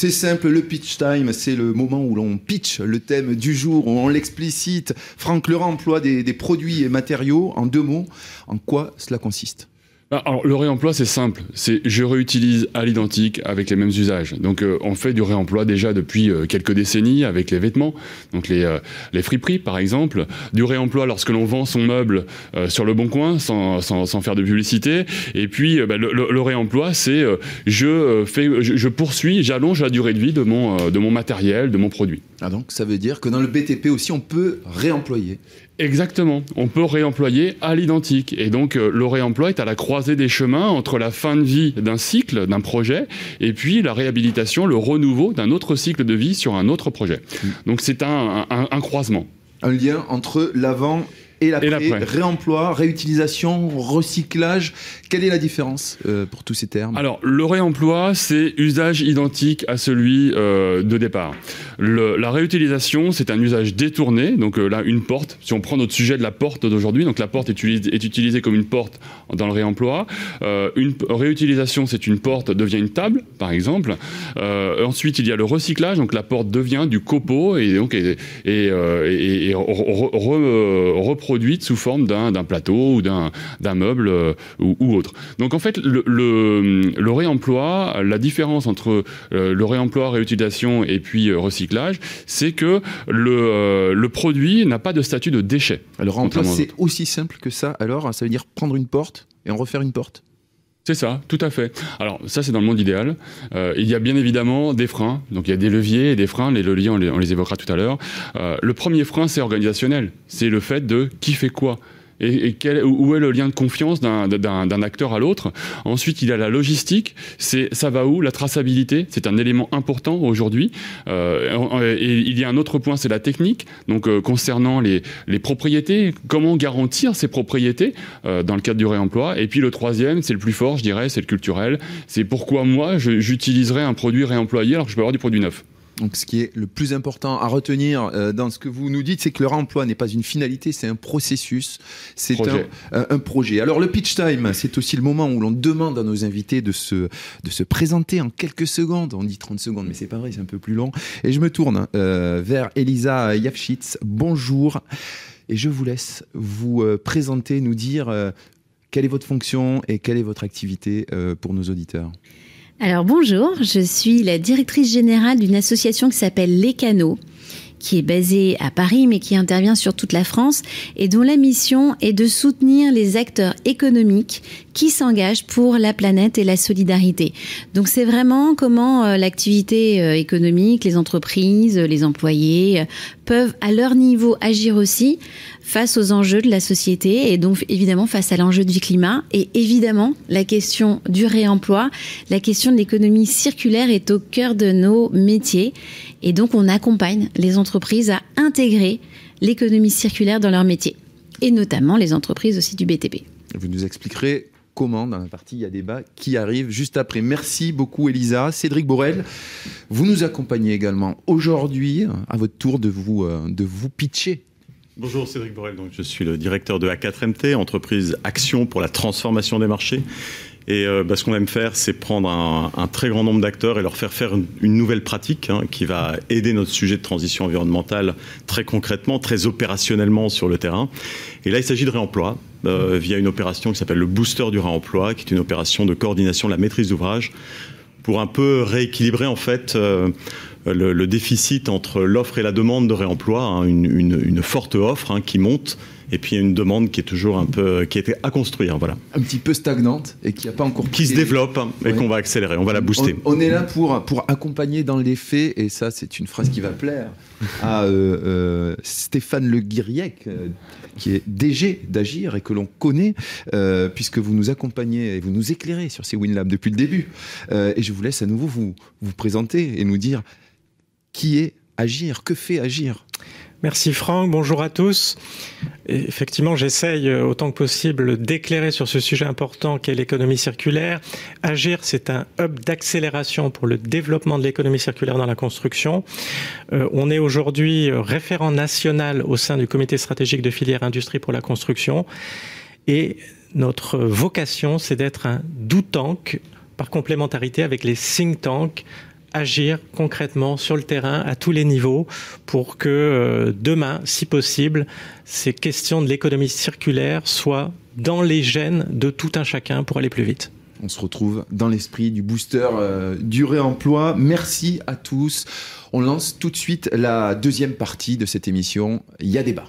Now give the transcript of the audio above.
C'est simple, le pitch time, c'est le moment où l'on pitch le thème du jour, où on l'explicite. Franck Laurent emploie des, produits et matériaux. En deux mots, en quoi cela consiste? Alors, le réemploi, c'est simple. C'est je réutilise à l'identique avec les mêmes usages. Donc, euh, on fait du réemploi déjà depuis euh, quelques décennies avec les vêtements, donc les, euh, les friperies, par exemple. Du réemploi lorsque l'on vend son meuble sur le bon coin, sans, sans, sans, faire de publicité. Et puis, bah, le, le, réemploi, c'est je, fais, je, je poursuis, j'allonge la durée de vie de mon, de mon matériel, de mon produit. Ah donc, ça veut dire que dans le BTP aussi, on peut réemployer Exactement. On peut réemployer à l'identique. Et donc, euh, le réemploi est à la croisée des chemins entre la fin de vie d'un cycle, d'un projet, et puis la réhabilitation, le renouveau d'un autre cycle de vie sur un autre projet. Mm. Donc, c'est un, un, un croisement. Un lien entre l'avant et l'après, réemploi, réutilisation, recyclage. Quelle est la différence euh, pour tous ces termes? Alors, le réemploi, c'est usage identique à celui euh, de départ. Le, la réutilisation, c'est un usage détourné. Donc euh, là, une porte, si on prend notre sujet de la porte d'aujourd'hui, donc la porte est, utilisée, est utilisée comme une porte dans le réemploi. Euh, une réutilisation, c'est une porte devient une table, par exemple. Euh, ensuite, il y a le recyclage, donc la porte devient du copeau et donc et, et, et, et re, re, reproduit produite sous forme d'un plateau ou d'un meuble euh, ou, ou, autre. Donc en fait, le, le, le réemploi, la différence entre euh, le réemploi, réutilisation et puis euh, recyclage, c'est que le, le produit n'a pas de statut de déchet. Le réemploi, c'est aussi simple que ça. Alors, ça veut dire prendre une porte et en refaire une porte c'est ça, tout à fait. Alors ça, c'est dans le monde idéal. Euh, il y a bien évidemment des freins. Donc il y a des leviers et des freins. Les leviers, on les, évoquera tout à l'heure. Euh, le premier frein, c'est organisationnel. C'est le fait de qui fait quoi et, et quel, où est le lien de confiance d'un acteur à l'autre? Ensuite, il y a la logistique, c'est ça va où? La traçabilité, c'est un élément important aujourd'hui. Euh, et il y a un autre point, c'est la technique. Donc euh, concernant les, les propriétés, comment garantir ces propriétés euh, dans le cadre du réemploi? Et puis le troisième, c'est le plus fort, je dirais, c'est le culturel. C'est pourquoi moi, j'utiliserai un produit réemployé alors que je peux avoir du produit neuf. Donc, ce qui est le plus important à retenir euh, dans ce que vous nous dites, c'est que le réemploi n'est pas une finalité, c'est un processus, c'est un, un, un, projet. Alors, le pitch time, c'est aussi le moment où l'on demande à nos invités de se, de se présenter en quelques secondes. On dit 30 secondes, mais c'est pas vrai, c'est un peu plus long. Et je me tourne euh, vers Elisa Yavchitz. Bonjour. Et je vous laisse vous euh, présenter, nous dire euh, quelle est votre fonction et quelle est votre activité euh, pour nos auditeurs. Alors bonjour, je suis la directrice générale d'une association qui s'appelle Les Canaux qui est basée à Paris mais qui intervient sur toute la France et dont la mission est de soutenir les acteurs économiques qui s'engagent pour la planète et la solidarité. Donc c'est vraiment comment euh, l'activité euh, économique, les entreprises, les employés euh, peuvent à leur niveau agir aussi face aux enjeux de la société et donc évidemment face à l'enjeu du climat. Et évidemment la question du réemploi, la question de l'économie circulaire est au cœur de nos métiers. Et donc on accompagne les entreprises à intégrer l'économie circulaire dans leur métier. Et notamment les entreprises aussi du BTP. Vous nous expliquerez comment dans la partie il y a débat qui arrive juste après. Merci beaucoup Elisa. Cédric Borel, vous nous accompagnez également aujourd'hui à votre tour de vous, de vous pitcher Bonjour Cédric Borel, donc je suis le directeur de A4MT, entreprise Action pour la transformation des marchés. Et euh, bah, ce qu'on aime faire, c'est prendre un, très grand nombre d'acteurs et leur faire faire une, nouvelle pratique hein, qui va aider notre sujet de transition environnementale très concrètement, très opérationnellement sur le terrain. Et là, il s'agit de réemploi euh, via une opération qui s'appelle le booster du réemploi, qui est une opération de coordination de la maîtrise d'ouvrage pour un peu rééquilibrer en fait euh, le, déficit entre l'offre et la demande de réemploi, hein, une, forte offre hein, qui monte et puis une demande qui est toujours un peu qui était à construire voilà. Un petit peu stagnante et qui a pas encore qui se développe et qu'on va accélérer on va la booster. On, on, est là pour pour accompagner dans les faits et ça c'est une phrase qui va plaire à euh, euh, Stéphane Le Guiriec euh, qui est DG d'agir et que l'on connaît puisque vous nous accompagnez et vous nous éclairez sur ces WinLab depuis le début. Et je vous laisse à nouveau vous vous présenter et nous dire qui est agir que fait agir? Merci Franck, bonjour à tous. Effectivement, j'essaye euh, autant que possible d'éclairer sur ce sujet important qu'est l'économie circulaire. Agir, c'est un hub d'accélération pour le développement de l'économie circulaire dans la construction. Euh, on est aujourd'hui euh, référent national au sein du comité stratégique de filière industrie pour la construction. Et notre vocation, c'est d'être un do tank par complémentarité avec les think tanks agir concrètement sur le terrain à tous les niveaux pour que euh, demain, si possible, ces questions de l'économie circulaire soient dans les gènes de tout un chacun pour aller plus vite. On se retrouve dans l'esprit du booster euh, du réemploi. Merci à tous. On lance tout de suite la deuxième partie de cette émission. Il y a débat.